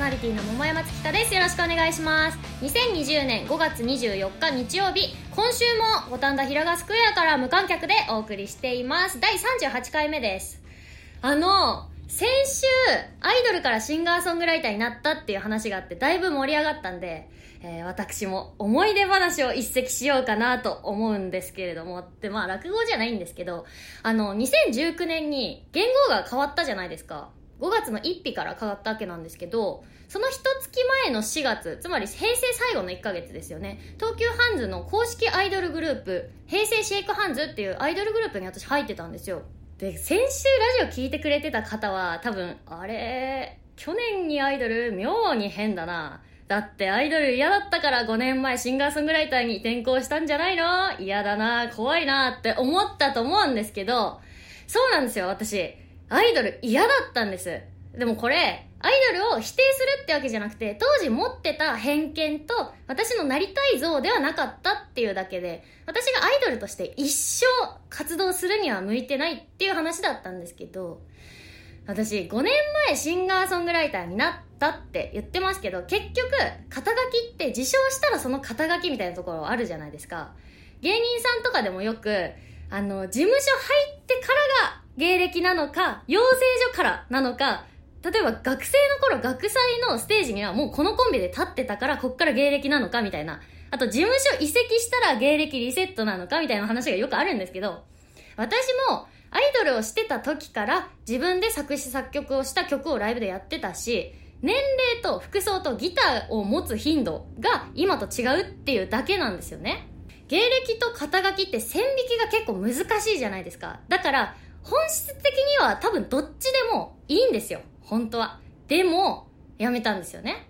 ナリティの桃山月花です。よろしくお願いします。2020年5月24日日曜日今週も五反田平賀スクエアから無観客でお送りしています。第38回目です。あの先週アイドルからシンガーソングライターになったっていう話があってだいぶ盛り上がったんで、えー、私も思い出話を一席しようかなと思うんですけれどもってまあ落語じゃないんですけどあの2019年に言語が変わったじゃないですか。5月の1日から変わったわけなんですけど、その一月前の4月、つまり平成最後の1ヶ月ですよね。東急ハンズの公式アイドルグループ、平成シェイクハンズっていうアイドルグループに私入ってたんですよ。で、先週ラジオ聞いてくれてた方は多分、あれ、去年にアイドル妙に変だな。だってアイドル嫌だったから5年前シンガーソングライターに転校したんじゃないの？嫌だな、怖いなって思ったと思うんですけど、そうなんですよ、私。アイドル嫌だったんです。でもこれ、アイドルを否定するってわけじゃなくて、当時持ってた偏見と私のなりたい像ではなかったっていうだけで、私がアイドルとして一生活動するには向いてないっていう話だったんですけど、私5年前シンガーソングライターになったって言ってますけど、結局、肩書きって自称したらその肩書きみたいなところあるじゃないですか。芸人さんとかでもよく、あの、事務所入ってからが芸歴なのか、養成所からなのか、例えば学生の頃学祭のステージにはもうこのコンビで立ってたからこっから芸歴なのかみたいな。あと事務所移籍したら芸歴リセットなのかみたいな話がよくあるんですけど、私もアイドルをしてた時から自分で作詞作曲をした曲をライブでやってたし、年齢と服装とギターを持つ頻度が今と違うっていうだけなんですよね。芸歴と肩書きって線引きが結構難しいじゃないですか。だから、本質的には多分どっちでもいいんですよ。本当は。でも、やめたんですよね。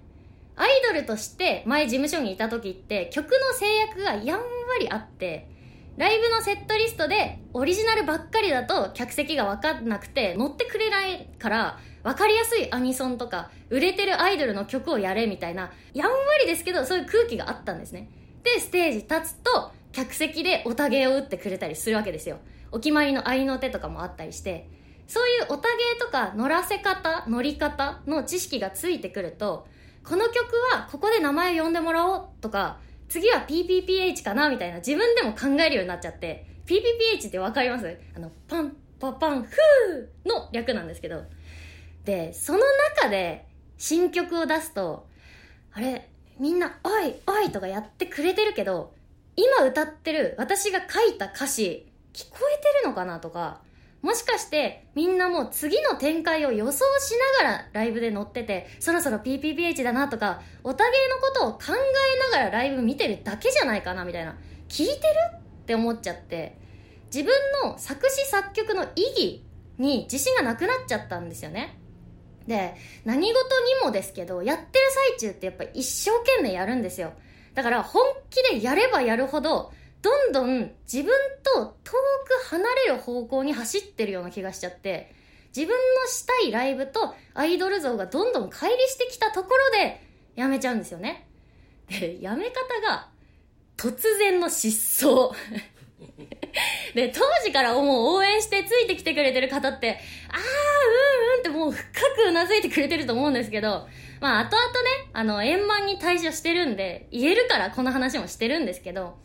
アイドルとして前事務所にいた時って曲の制約がやんわりあって、ライブのセットリストでオリジナルばっかりだと客席が分かんなくて乗ってくれないから分かりやすいアニソンとか売れてるアイドルの曲をやれみたいなやんわりですけどそういう空気があったんですね。で、ステージ立つと客席でおたげを打ってくれたりするわけですよ。お決まりの合いの手とかもあったりして、そういうおたげとか乗らせ方、乗り方の知識がついてくると、この曲はここで名前を呼んでもらおうとか、次は PPPH かなみたいな自分でも考えるようになっちゃって、PPPH ってわかります？あの、パン、パパン、フーの略なんですけど。で、その中で新曲を出すと、あれ、みんな、おい、おいとかやってくれてるけど、今歌ってる私が書いた歌詞、聞こえてるのかなとか、もしかしてみんなもう次の展開を予想しながらライブで乗ってて、そろそろ PPPH だなとか、おたげのことを考えながらライブ見てるだけじゃないかなみたいな。聞いてる？って思っちゃって、自分の作詞作曲の意義に自信がなくなっちゃったんですよね。で、何事にもですけど、やってる最中ってやっぱ一生懸命やるんですよ。だから本気でやればやるほど、どんどん自分と遠く離れる方向に走ってるような気がしちゃって、自分のしたいライブとアイドル像がどんどん乖離してきたところでやめちゃうんですよね。で、やめ方が突然の失踪。で、当時からもう応援してついてきてくれてる方って、あー、うんうんってもう深くうなずいてくれてると思うんですけど、まあ後々ね、あの、円満に退場してるんで、言えるからこの話もしてるんですけど、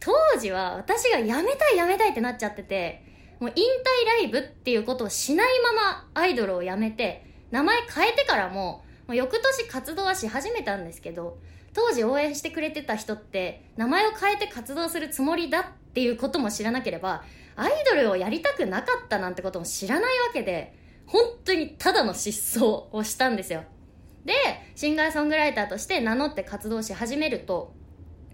当時は私が辞めたい辞めたいってなっちゃってて、もう引退ライブっていうことをしないままアイドルを辞めて、名前変えてからも、もう翌年活動はし始めたんですけど、当時応援してくれてた人って、名前を変えて活動するつもりだっていうことも知らなければ、アイドルをやりたくなかったなんてことも知らないわけで、本当にただの失踪をしたんですよ。で、シンガーソングライターとして名乗って活動し始めると、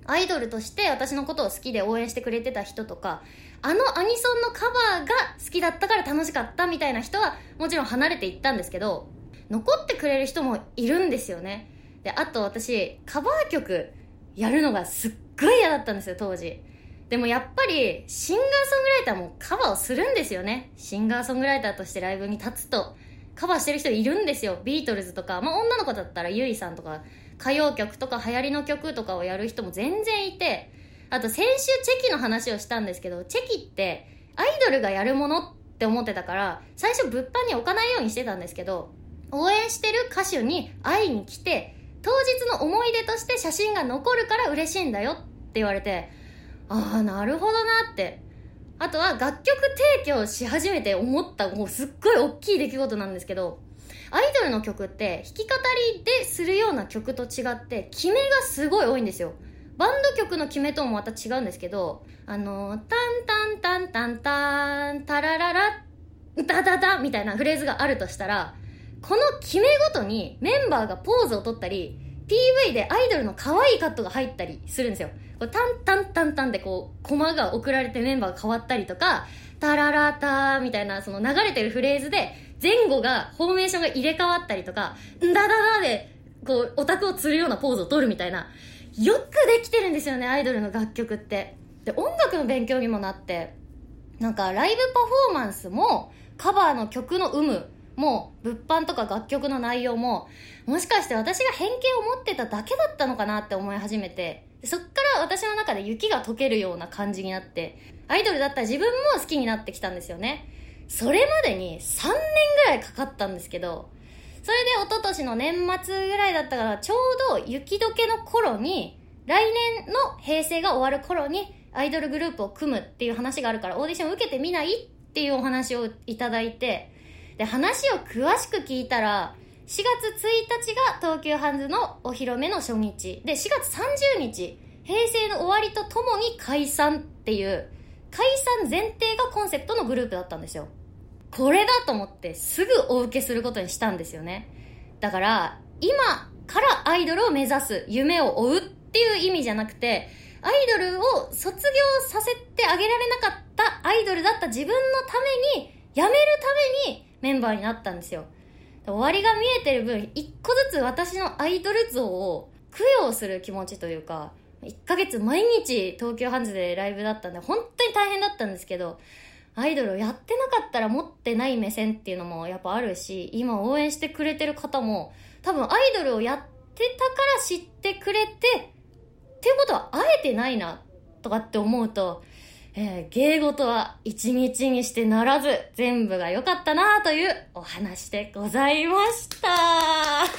アイドルとして私のことを好きで応援してくれてた人とか、あのアニソンのカバーが好きだったから楽しかったみたいな人はもちろん離れていったんですけど、残ってくれる人もいるんですよね。で、あと私、カバー曲やるのがすっごい嫌だったんですよ、当時。でもやっぱり、シンガーソングライターもカバーをするんですよね。シンガーソングライターとしてライブに立つと、カバーしてる人いるんですよ。ビートルズとか、まあ女の子だったらユイさんとか、歌謡曲とか流行りの曲とかをやる人も全然いて、あと先週チェキの話をしたんですけど、チェキってアイドルがやるものって思ってたから、最初物販に置かないようにしてたんですけど、応援してる歌手に会いに来て当日の思い出として写真が残るから嬉しいんだよって言われてああなるほどなって。あとは楽曲提供し始めて思ったもうすっごい大きい出来事なんですけどアイドルの曲って弾き語りでするような曲と違って決めがすごい多いんですよ。バンド曲の決めともまた違うんですけどあのタンタンタンタンタンタラララダダダみたいなフレーズがあるとしたらこの決めごとにメンバーがポーズを取ったり PV でアイドルの可愛いカットが入ったりするんですよ。こうタンタンタンタンってこうコマが送られてメンバーが変わったりとかタララタみたいなその流れてるフレーズで前後がフォーメーションが入れ替わったりとかんだだだでこうオタクを釣るようなポーズを取るみたいな。よくできてるんですよねアイドルの楽曲って。で音楽の勉強にもなって。なんかライブパフォーマンスもカバーの曲の有無も物販とか楽曲の内容ももしかして私が偏見を持ってただけだったのかなって思い始めて。そっから私の中で雪が溶けるような感じになって。アイドルだったら自分も好きになってきたんですよね。それまでに3年ぐらいかかったんですけどそれで一昨年の年末ぐらいだったからちょうど雪解けの頃に来年の平成が終わる頃にアイドルグループを組むっていう話があるからオーディション受けてみない？っていうお話をいただいてで話を詳しく聞いたら4月1日が東急ハンズのお披露目の初日。で4月30日平成の終わりとともに解散っていう解散前提がコンセプトのグループだったんですよ。これだと思ってすぐお受けすることにしたんですよね。だから今からアイドルを目指す夢を追うっていう意味じゃなくてアイドルを卒業させてあげられなかったアイドルだった自分のために辞めるためにメンバーになったんですよ。終わりが見えてる分一個ずつ私のアイドル像を供養する気持ちというか1ヶ月毎日東京ハンズでライブだったんで本当に大変だったんですけどアイドルをやってなかったら持ってない目線っていうのもやっぱあるし今応援してくれてる方も多分アイドルをやってたから知ってくれてっていうことはあえてないなとかって思うとえー、芸事は一日にしてならず、全部が良かったなというお話でございました。はい、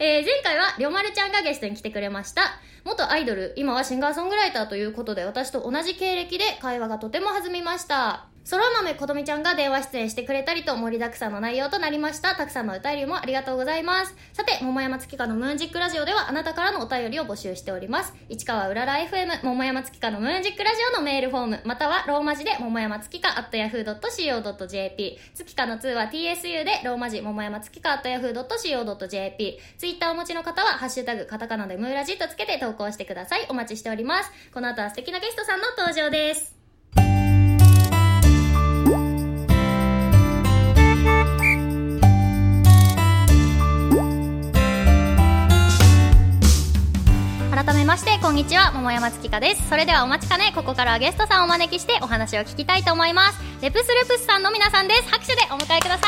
えー、前回はりょまるちゃんがゲストに来てくれました。元アイドル、今はシンガーソングライターということで、私と同じ経歴で会話がとても弾みました。そら豆ことみちゃんが電話出演してくれたりと盛りだくさんの内容となりました。たくさんのお便りもありがとうございます。さて、桃山月花のムーンジックラジオではあなたからのお便りを募集しております。市川うらら FM 桃山月花のムーンジックラジオのメールフォーム、またはローマ字で桃山月花 at yahoo.co.jp 月花の2は TSU でローマ字桃山月花 at yahoo.co.jp ツイッターをお持ちの方はハッシュタグカタカナでムーラジとつけて投稿してください。お待ちしております。この後は素敵なゲストさんの登場です。改めましてこんにちは。桃山月花です。それではお待ちかね。ここからはゲストさんをお招きしてお話を聞きたいと思います。レプスレプスさんの皆さんです。拍手でお迎えくださ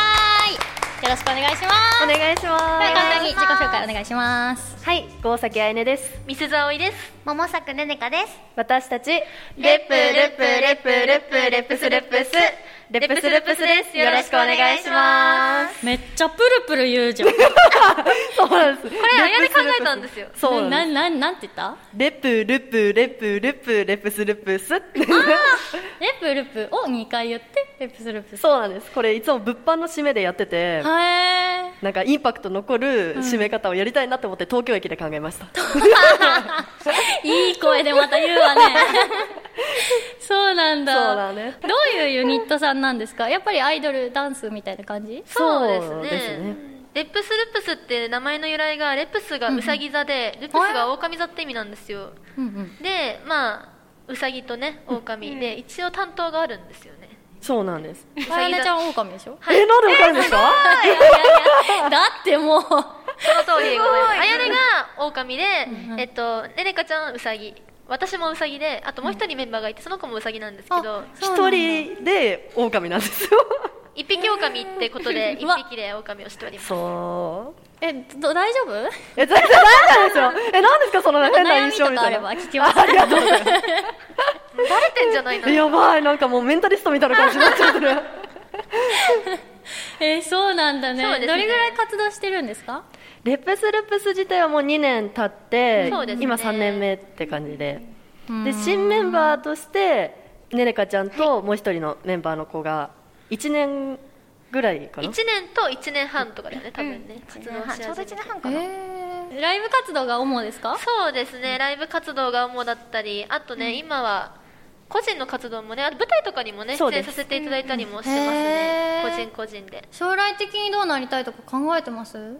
い。よろしくお願いします。お願いします。簡単に自己紹介お願いします。はい郷崎あいねです。ミスザオイです。桃作ねねかです。私たち。レップレップレップレップレップスレップスレップスレップスです。よろしくお願いします。めっちゃプルプル言うじゃん。そうなんです。これあやね考えたんですよ。そうなななんて言った？レップレップレップレップレップスレップス。あレプルプを2回言ってレップスルップス。そうなんです。これいつも物販の締めでやっててなんかインパクト残る締め方をやりたいなって思って東京駅で考えました。いい声でまた言うわねそうなんだ。そうだね。どういうユニットさんなんですか？やっぱりアイドルダンスみたいな感じ？そうですね。そうですね。レップスルップスって名前の由来がレップスがウサギ座で、ルップスが狼座って意味なんですよ、うんうん。でまあウサギとね狼。で一応担当があるんですよね。そうなんです。あやねちゃんは狼でしょ？えなんでわかるんですか？いやいやい。や だってもう。その通りでございます。あやねが狼で、えっとねねかちゃんはウサギ私もウサギであともう一人メンバーがいてその子もウサギなんですけど一人で狼なんですよ。一匹狼ってことで一匹で狼をしております。そう。えど大丈夫？え全然大丈夫ですよ。え何ですかその変な印象みたいな。とかあれば聞きます。ありがとうございますバレてんじゃないの？やばい。なんかもうメンタリストみたいな感じになっちゃってる。えー、そうなんだね。そうですね。どれぐらい活動してるんですか？レップスルプス自体はもう2年経って、ね。今3年目って感じで。うん。で新メンバーとしてねねかちゃんともう一人のメンバーの子が1年ぐらいかな？1年と1年半とかだよね多分ね、活動し始めて。ちょうど1年半かな、えー、ライブ活動が主ですか？そうですねライブ活動が主だったりあとね、今は個人の活動もねあと舞台とかにもね出演させていただいたりもしてますへね、ー。個人個人で。将来的にどうなりたいとか考えてます？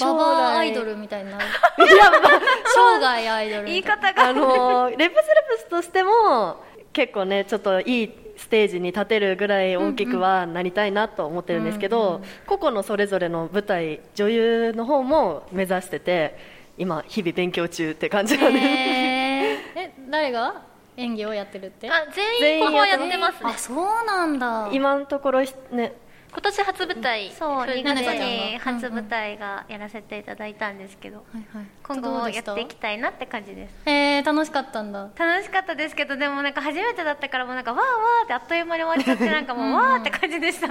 ババアアイドルみたいになるいや、まあ生涯アイドル言い方が。あのーレップスルプスとしても結構ねちょっといいステージに立てるぐらい大きくはなりたいなと思ってるんですけど、個々のそれぞれの舞台女優の方も目指してて今日々勉強中って感じなんで、えー、え誰が演技をやってるって？あ全員ここはやってますね。あそうなんだ。今のところね今年初舞台そう2風に月にが初舞台がやらせていただいたんですけど、はいはい。今後もやっていきたいなって感じです。えー、楽しかったんだ。楽しかったですけどでもなんか初めてだったからもうなんかわーわーってあっという間に終わっちゃってなんかもうわーって感じでした。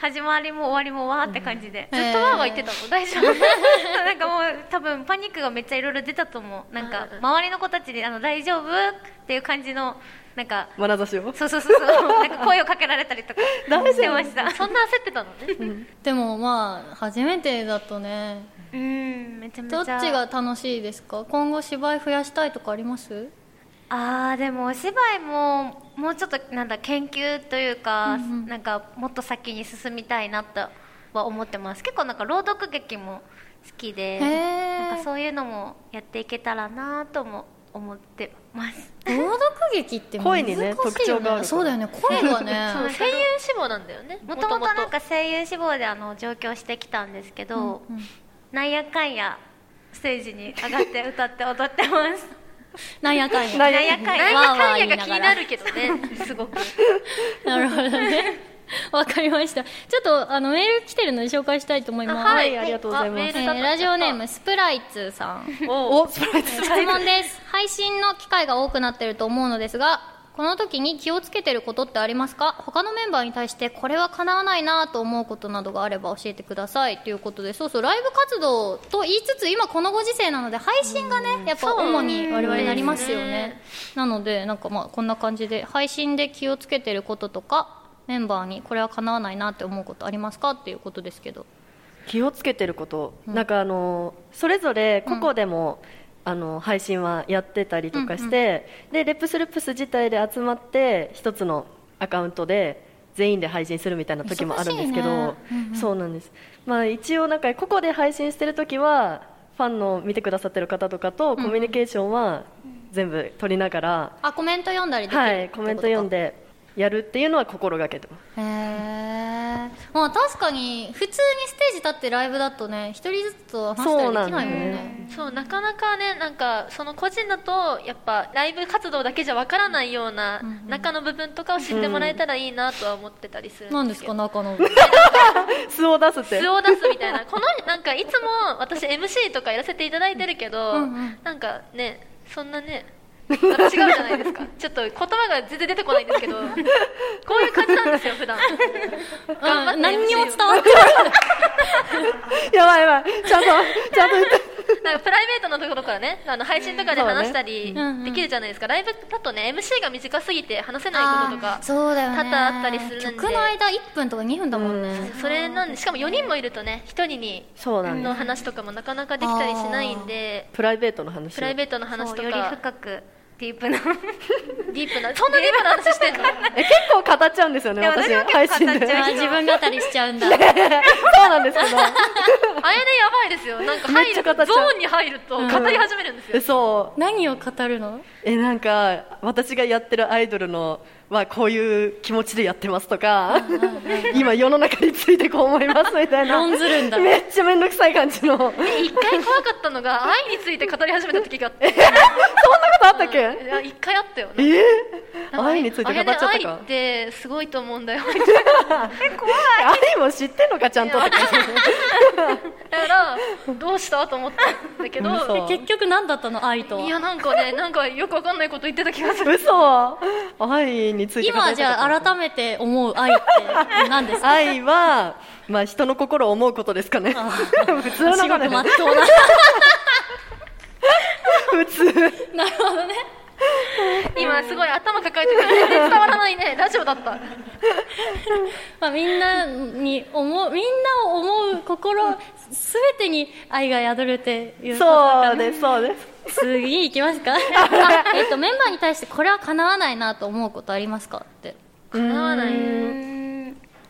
始まりも終わりもわーって感じで、うん。ずっとわーわー言ってたの大丈夫？なんかもう多分パニックがめっちゃいろいろ出たと思う。なんかうんうん周りの子たちであの大丈夫？っていう感じのなんか眼差しを？そうそうそうそうなんか声をかけられたりとか してました。そんな焦ってたの？ねでもまあ初めてだとね。うんめちゃめちゃ。どっちが楽しいですか？今後芝居増やしたいとかあります？あーでもお芝居ももうちょっとなんだ研究というか、うんうん。なんかもっと先に進みたいなとは思ってます。結構なんか朗読劇も好きでなんかそういうのもやっていけたらなとも思ってます。朗読劇って難しいよ、ね、声にね特徴があるそうだよね。声がね。そう声優志望なんだよね。もともとなんか声優志望であの上京してきたんですけど、うんうん。なんやかんやステージに上がって歌って踊ってます。なんやかんや。なんやかんや。が気になるけどねすごく。なるほどね わかりました。ちょっとあのメール来てるので紹介したいと思います、はい。ありがとうございます。えーラジオネームスプライツさん。おおスプライト質問です。配信の機会が多くなってると思うのですがこの時に気をつけてることってありますか？他のメンバーに対してこれは叶わないなと思うことなどがあれば教えてください。ということでそうそうライブ活動と言いつつ今このご時世なので配信がねやっぱ主に我々なりますよね。なのでなんかまあこんな感じで配信で気をつけてることとかメンバーにこれは叶わないなって思うことありますかっていうことですけど。気をつけてること、なんかあのそれぞれ個々でも、あの配信はやってたりとかして、でレップスルプス自体で集まって一つのアカウントで全員で配信するみたいな時もあるんですけど、ね。うんうん。そうなんです、まあ、一応なんか個々で配信してる時はファンの見てくださってる方とかとコミュニケーションは全部取りながら、あコメント読んだりできるはい、コメント読んででやるっていうのは心がけてます。へえまあ確かに普通にステージ立ってライブだとね一人ずつと話したりできないもんそうなんだよね。そうなかなかねなんかその個人だとやっぱライブ活動だけじゃわからないような中の部分とかを知ってもらえたらいいなとは思ってたりする何ですか中の部分。素を出すって。素を出すみたいな。このなんかいつも私 MC とかやらせていただいてるけど、うんうん。なんかねそんなね違うじゃないですか。ちょっと言葉が全然出てこないんですけどこういう感じなんですよ普段。頑張ってうん何にも伝わってない。やばいやばい。ちゃんとちゃんと言って。なんかプライベートのところからねあの配信とかで話したりできるじゃないですか、ライブだとね MC が短すぎて話せないこととかそうだよね。多々あったりするんで。曲の間1分とか2分だもんね。それなんでしかも4人もいるとね1人にそうなんです。の話とかもなかなかできたりしないんで。プライベートの話。をプライベートの話そうよりとか深くディープな。ディープな。そんなディープな話してんの？え結構語っちゃうんですよねいや私配信で。結構語っちゃうあ自分語りしちゃうんだ。そうなんですけど。あれでやばいですよ。なんか入るゾーンに入ると語り始めるんですよ、えそう何を語るの？えなんか私がやってるアイドルのはこういう気持ちでやってますとか今世の中についてこう思いますみたいな。論ずるんだ。めっちゃ面倒くさい感じの。一回怖かったのが愛について語り始めた時があって。そんなとあったっけ？いや一回あったよ。えねー、愛について語っちゃったあれねか愛ってすごいと思うんだよ 愛も知ってんのかちゃんと。だからどうしたと思ったんだけど嘘。結局何だったの愛とは？いやなんかねなんかよくわかんないこと言ってた気がする。嘘。愛について今じちゃったゃあ改めて思う愛って何ですか？愛は、まあ、人の心を思うことですかね。普通の至極中でまっとうな 普通。なるほどね。今すごい頭抱えてて全然伝わらないね。ラジオだった。まあ、みんなに思うみんなを思う心すべてに愛が宿るっていうことだからそうですそうです。次いきますか。あ えっとメンバーに対してこれは叶わないなと思うことありますかって。叶わない。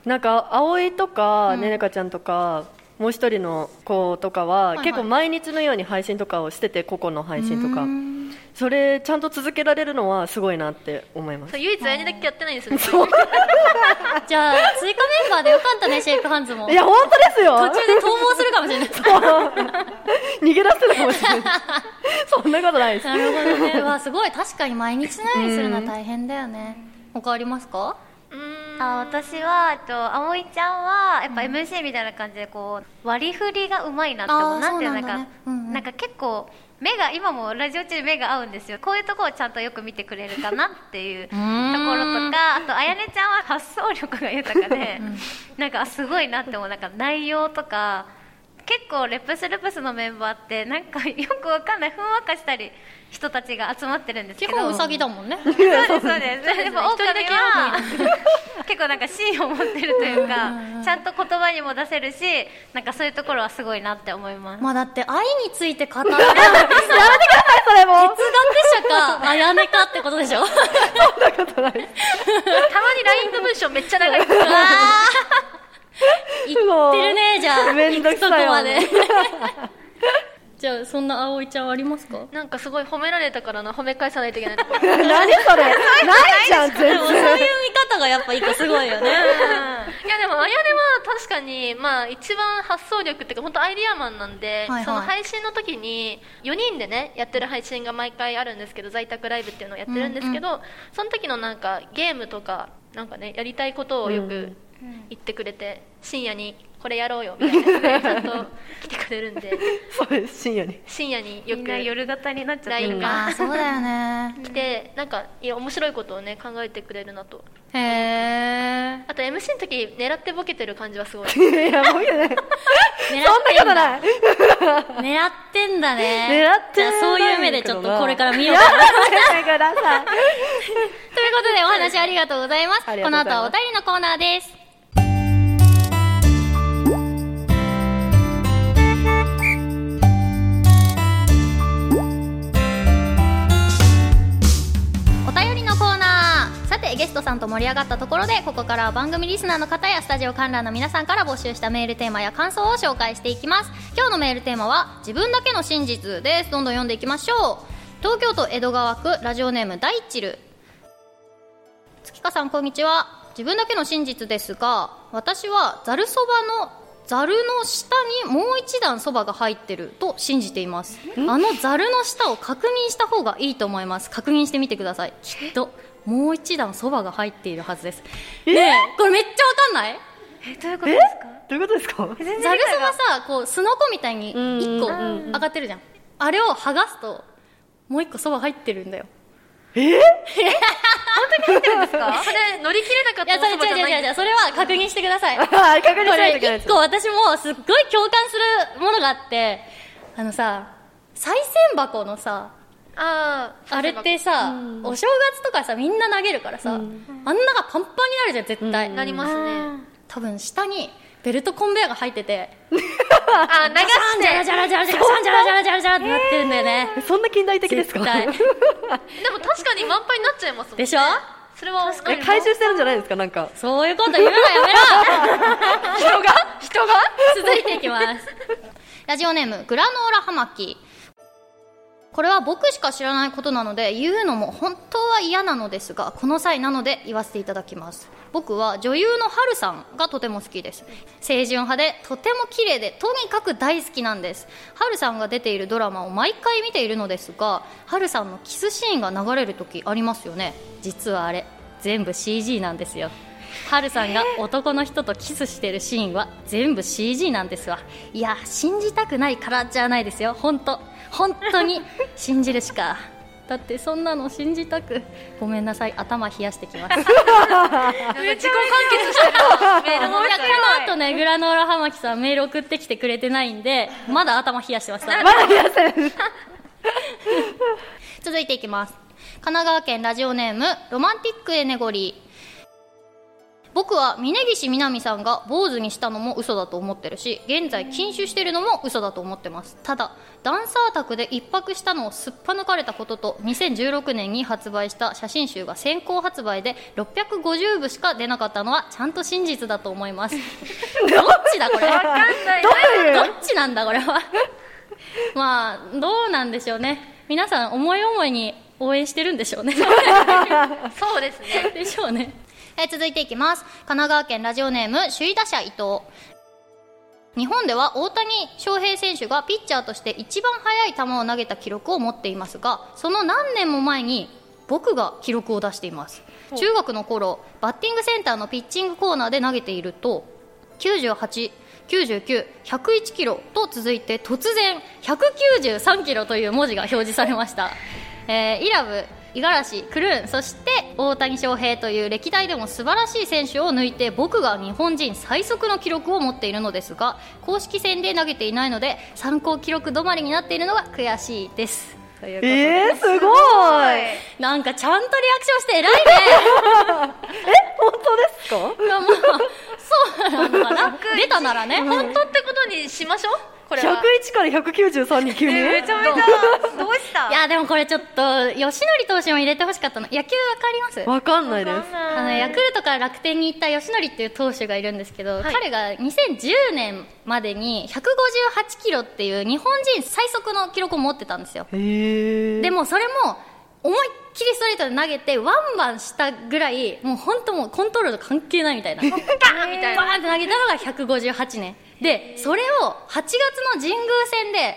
なんか葵とかねねかちゃんとかもう一人の子とかは、いはい。結構毎日のように配信とかをしてて個々の配信とか。それちゃんと続けられるのはすごいなって思います。唯一あやねだけやってないんですよ。ね じゃあ追加メンバーでよかったねシェイクハンズも。いや本当ですよ。途中で逃亡するかもしれない。逃げ出してたかもしれない。そんなことないです。なるほどね。わすごい。確かに毎日のようにするのは大変だよね。他ありますか？うーんあ私はえっと葵ちゃんはやっぱ MC みたいな感じでこう割り振りがうまいなって思うなんてなんかね。うんうん。なんか結構目が今もラジオ中で目が合うんですよ。こういうところをちゃんとよく見てくれるかなっていう ところとかあとあやねちゃんは発想力が豊かで、なんかあすごいなって思う。なんか内容とか結構レプスルプスのメンバーってなんかよくわかんない。ふんわかしたり人たちが集まってるんですけど。基本ウサギだもんね。そうですそうです。やっぱ一人だけ狼は結構なんか芯を持ってるというか、ちゃんと言葉にも出せるし、なんかそういうところはすごいなって思います。まあだって愛について語る。哲 学それも。者かあやねかってことでしょ？そんなことない。たまに LINE の文章めっちゃ長い。言ってるねじゃあ。めんどくさいわ行くとこまでじゃあそんな葵ちゃんありますか？なんかすごい褒められたからな褒め返さないといけない。何それ？ないじゃん全でもそういう然見方がやっぱ一個すごいよね。いやでもあやねは確かにまあ一番発想力っていうか本当アイディアマンなんで、はいはい。その配信の時に4人でねやってる配信が毎回あるんですけど在宅ライブっていうのをやってるんですけど、その時のなんかゲームとかなんかねやりたいことをよく言ってくれて、深夜にこれやろうよみたいな。ちゃんと来てくれるんで。そうです深夜に。深夜によくみんな夜型になっちゃってるが。ああそうだよね。来てなんかいや面白いことをね考えてくれるなと。へえあと MC の時狙ってボケてる感じはすごい。いやもういいね。狙そんなことない。狙ってんだね。狙ってじゃあそういう目でちょっとこれから見よう。やかなめてください。ということでお話ありがとうございます。この後はお便りのコーナーですゲストさんと盛り上がったところでここからは番組リスナーの方やスタジオ観覧の皆さんから募集したメールテーマや感想を紹介していきます。今日のメールテーマは自分だけの真実です。どんどん読んでいきましょう。東京都江戸川区ラジオネーム大チル月香さんこんにちは。自分だけの真実ですが私はざるそばのざるの下にもう一段そばが入ってると信じています。あのざるの下を確認した方がいいと思います。確認してみてください。きっともう一段そばが入っているはずです。ねえこれめっちゃわかんない？えどういうことですか？どういうことですか？全然ざる理解がそばさこうすのこみたいに1個上がってるじゃん。あれを剥がすともう1個そば入ってるんだよ。え？そ れ乗り切れなかったいやそれお蕎麦じゃない違う違う違う。それは確認してください。あ確認しこないとい。けないですれ一個私もすっごい共感するものがあって。あのさ賽銭箱のさあああれってさ、お正月とかさみんな投げるからさ、あんながパンパンになるじゃん絶対、なりますね。多分下にベルトコンベヤーが入っててあ 流して。ジャラジャラジャラジャラジャラジャラジャラジャラってなってるんだよねそんな近代的ですか絶対でも確かに満杯になっちゃいますもんでしょそれはえ回収してるんじゃないですかなんかそういうこと言うのやめろ人が人が続いていきますラジオネームグラノーラハマキここれは僕しか知らないことなので言うのも本当は嫌なのですがこの際なので言わせていただきます。僕は女優のハルさんがとても好きです。清純派でとても綺麗でとにかく大好きなんです。ハルさんが出ているドラマを毎回見ているのですがハルさんのキスシーンが流れる時ありますよね。実はあれ全部 CG なんですよ。ハルさんが男の人とキスしてるシーンは全部 CG なんですわ。いや信じたくないからじゃないですよ。本当本当に信じるしか。だってそんなの信じたくごめんなさい頭冷やしてきます。自己完結してる。この後ねグラノーラはまきさんメール送ってきてくれてないんでまだ頭冷やしてましたまだ冷やせる。続いていきます。神奈川県ラジオネームロマンティックエネゴリー僕は峯岸みなみさんが坊主にしたのも嘘だと思ってるし現在禁酒してるのも嘘だと思ってます。ただダンサー宅で一泊したのをすっぱ抜かれたことと2016年に発売した写真集が先行発売で650部しか出なかったのはちゃんと真実だと思います。どっちだこれ？わかんない。どっちなんだこれは？まあどうなんでしょうね。皆さん思い思いに応援してるんでしょうね。そうですね。でしょうねえー続いていきます。神奈川県ラジオネーム首位打者伊藤。日本では大谷翔平選手がピッチャーとして一番速い球を投げた記録を持っていますがその何年も前に僕が記録を出しています。中学の頃バッティングセンターのピッチングコーナーで投げていると98 99、101キロと続いて突然193キロという文字が表示されました、えーイラブ、五十嵐、クルーンそして大谷翔平という歴代でも素晴らしい選手を抜いて僕が日本人最速の記録を持っているのですが公式戦で投げていないので参考記録止まりになっているのが悔しいです。とえー、すごいなんかちゃんとリアクションして偉いね。本当ですか？い やまあそうなのかな？出たならね本当ってことにしましょうこれは。101から193に急に？めちゃめちゃ。どうした？いやでもこれちょっと吉典投手も入れてほしかったの。野球わかります？わかんないです。あのヤクルトから楽天に行った吉典っていう投手がいるんですけど、彼が2010年までに158キロっていう日本人最速の記録を持ってたんですよ。でもそれも思いっきりストレートで投げてワンバンしたぐらいもう本当もうコントロール関係ないみたいな。バーンみたいな。バーンって投げたのが158年。でそれを8月の神宮戦で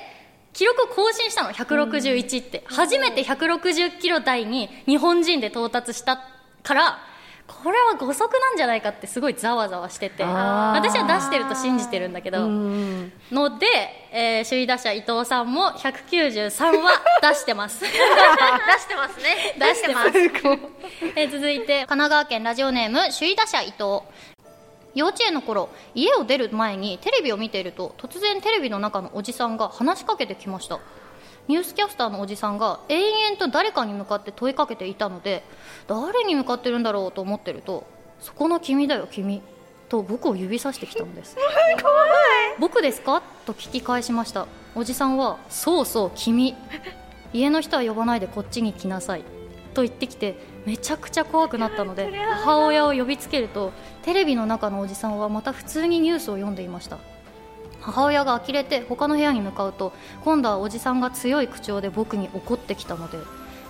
記録更新したの。161って。初めて160キロ台に日本人で到達したからこれは誤速なんじゃないかってすごいざわざわしてて私は出してると信じてるんだけどうんので、えー首位打者伊藤さんも193は出してます。出してますね。出してます、えー続いて神奈川県ラジオネーム首位打者伊藤。幼稚園の頃家を出る前にテレビを見ていると突然テレビの中のおじさんが話しかけてきましたニュースキャスターのおじさんが延々と誰かに向かって問いかけていたので誰に向かってるんだろうと思ってると「そこの君だよ君」と僕を指さしてきたのです。僕ですか？と聞き返しました。おじさんは「そうそう君家の人は呼ばないでこっちに来なさい」と言ってきてめちゃくちゃ怖くなったので母親を呼びつけるとテレビの中のおじさんはまた普通にニュースを読んでいました母親が呆れて他の部屋に向かうと今度はおじさんが強い口調で僕に怒ってきたので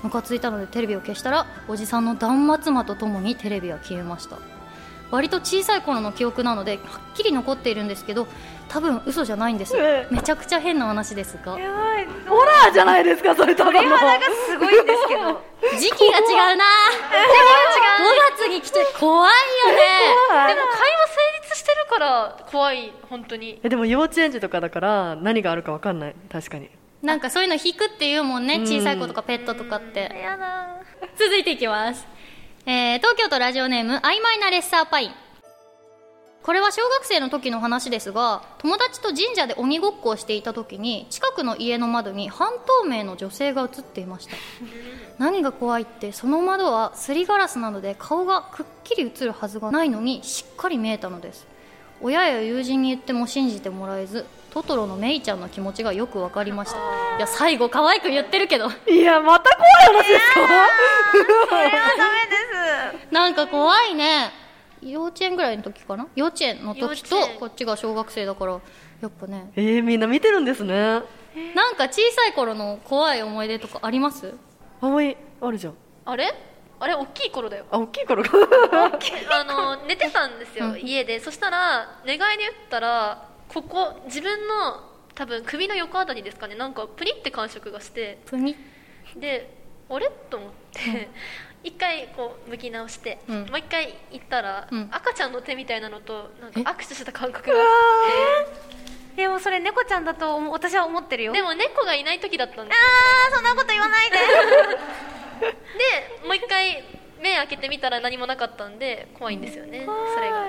ムカついたのでテレビを消したらおじさんの断末魔とともにテレビは消えました。割と小さい頃の記憶なのではっきり残っているんですけど多分嘘じゃないんです。えめちゃくちゃ変な話ですが。やばい。ホラーじゃないですかそれただの。鳥肌がすごいんですけど。時期が違うな。5月に来て怖いよね。怖い。でも会話成立してるから怖い本当に。えでも幼稚園児とかだから何があるかわかんない。確かに。なんかそういうの引くっていうもんねうん。小さい子とかペットとかって。やだ続いていきます、えー東京都ラジオネーム曖昧なレッサーパインこれは小学生の時の話ですが友達と神社で鬼ごっこをしていた時に近くの家の窓に半透明の女性が映っていました。何が怖いってその窓はすりガラスなので顔がくっきり映るはずがないのにしっかり見えたのです。親や友人に言っても信じてもらえずトトロのメイちゃんの気持ちがよく分かりました。いや最後可愛く言ってるけど。いやまた怖い話ですか？それはダメです。なんか怖いね幼稚園ぐらいの時かな？幼稚園の時とこっちが小学生だからやっぱね。えー、みんな見てるんですね。なんか小さい頃の怖い思い出とかあります？思いあるじゃん。あれ？あれ？大きい頃だよ。あ大きい頃。があの寝てたんですよ、うん。家で。そしたら寝返り打ったらここ自分の多分首の横あたりですかね。なんかプリって感触がして。プニ？であれ？と思って一回こう向き直して、うん。もう一回行ったら、うん。赤ちゃんの手みたいなのとなんかえ？握手した感覚が。あっでもそれ猫ちゃんだと私は思ってるよ。てでも猫がいない時だったんですよ。あーそんなこと言わないで。でもう一回目開けてみたら何もなかったんで怖いんですよねそれが。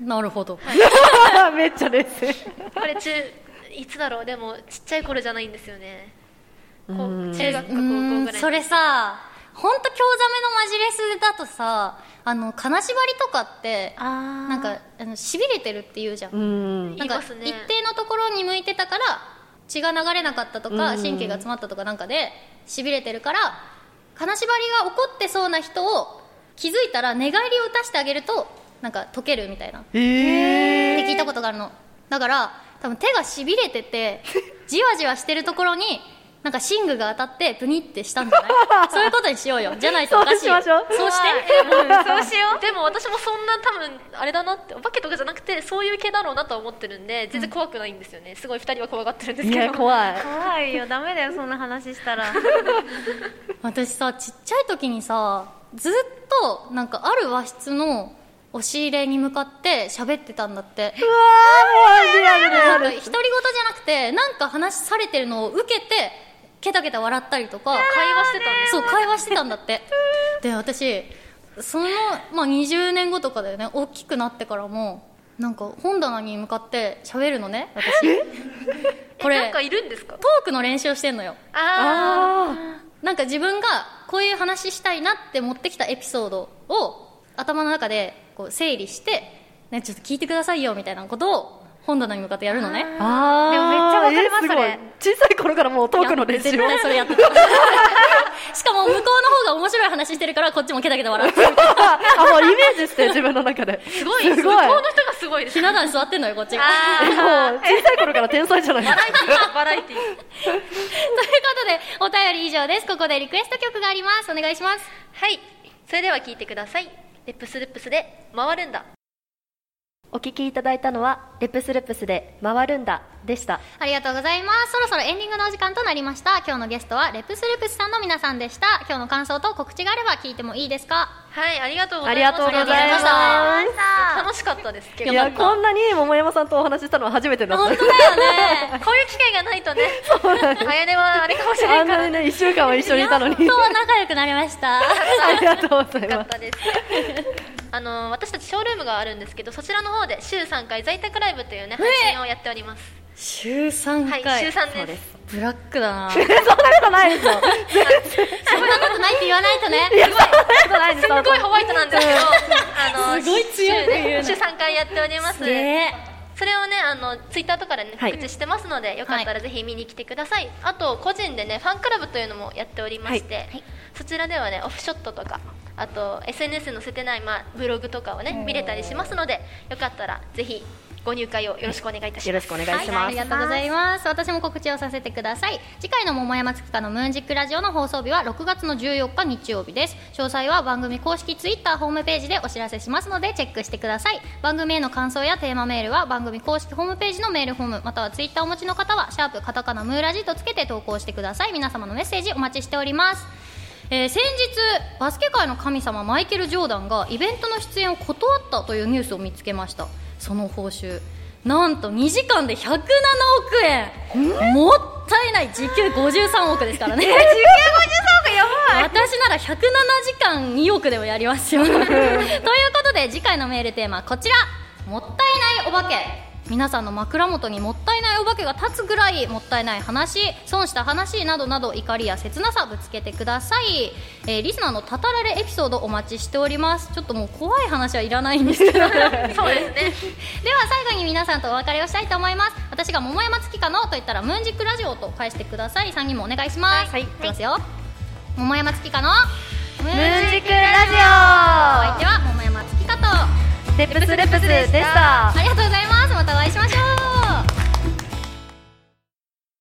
なるほど、めっちゃ冷静これ中いつだろう？でもちっちゃい頃じゃないんですよね。中学か高校ぐらいんそれさ本当興ざめのマジレスだとさあの金縛りとかってあー。なんかあのしびれてるって言うじゃん。うん。なんか一定のところに向いてたから血が流れなかったとかうん。神経が詰まったとかなんかでしびれてるから金縛りが起こってそうな人を気づいたら寝返りを打たしてあげるとなんか解けるみたいな。っえーて聞いたことがあるの。だから多分手がしびれててじわじわしてるところになんか寝具が当たってプニってしたんじゃない？そういうことにしようよ。じゃないとおかしいよ。そうしましょう。そうして。そうしよう。でも私もそんな多分あれだなってお化けとかじゃなくてそういう系だろうなとは思ってるんで全然怖くないんですよね。すごい2人は怖がってるんですいけど。や怖い。怖いよ。ダメだよそんな話したら。私さちっちゃい時にさずっとなんかある和室の押し入れに向かって喋ってたんだって。うわーもうリアル独り言じゃなくてなんか話されてるのを受けてケタケタ笑ったりとか会話してたんそう会話してたんだって。で私その、まあ、20年後とかだよね。大きくなってからもなんか本棚に向かって喋るのね私。これなんかいるんですか？トークの練習をしてんのよ。ああなんか自分がこういう話したいなって持ってきたエピソードを頭の中でこう整理して、ね、ちょっと聞いてくださいよみたいなことを本棚に向かってやるのね。でもめっちゃわかりますそれ小さい頃からもうトークの練習を。それやってたしかも向こうの方が面白い話してるからこっちもケタケタ笑ってるあもうイメージして自分の中で。ーすごい。すごい。向こうの人がすごいです。ひな壇に座ってんのよこっち。があもう小さい。頃から天才じゃない。ですかバラエティーとい。うことでお便り以上ですここでリクエスト曲がありますお願い。しますはい。それでは聞い。てください。レップスルップスで回るんだお聞きいただいたのはレプスルプスで回るんだでした。ありがとうございます。そろそろエンディングのお時間となりました。今日のゲストはレプスルプスさんの皆さんでした。今日の感想と告知があれば聞いてもいいですか？はいありがとうござあいますりがとうございありがとうございま楽しかったです。結すい構やこんなに桃山さんとお話ししたのは初めてだった本当だよね。こういう機会がないとね。あやねはあれかもしれないから。なにね一週間は一緒にいたのに。やっと仲良くなりました。ありがとうございます。よかったですあの私たちショールームがあるんですけどそちらの方で週3回在宅ライブというね配信をやっております週3はい回、週3です。ブラックだな。そんなことないですよ。そんなことないって言わないとね。そんなことないですごいホワイトなんですけど あのすごい強く言うな週,、週3回やっております。それをねあのツイッターとかでねはい。告知してますので、よかったらぜひ見に来てください、あと個人でねファンクラブというのもやっておりまして、そちらではねオフショットとかあと SNS に載せてない、まあ、ブログとかをね見れたりしますのでよかったらぜひご入会をよろしくお願いいたします。よろしくお願いします。はい、ありがとうございます。私も告知をさせてください。次回の桃山月花のムーンジックラジオの放送日は6月の14日日曜日です。詳細は番組公式ツイッターホームページでお知らせしますのでチェックしてください。番組への感想やテーマメールは番組公式ホームページのメールフォームまたはツイッターをお持ちの方はシャープカタカナムーラジとつけて投稿してください。皆様のメッセージお待ちしております。えー先日バスケ界の神様マイケル・ジョーダンがイベントの出演を断ったというニュースを見つけましたその報酬なんと2時間で107億円。もったいない時給53億ですからね。時給53億やばい。私なら107時間2億でもやりますよ。ということで次回のメールテーマはこちら。もったいないお化け皆さんの枕元にもったいないお化けが立つぐらいもったいない話損した話などなど怒りや切なさぶつけてください、えーリスナーのたたられエピソードお待ちしております。ちょっともう怖い話はいらないんですけど。そうですね。では最後に皆さんとお別れをしたいと思います。私が桃山月花のと言ったらムーンジックラジオと返してください。3人もお願いします。はい。い。きますよ。桃山月花のムムーンジックラお相手は桃山月花とレップスレップスでした。ありがとうございます。またお会いしましょう。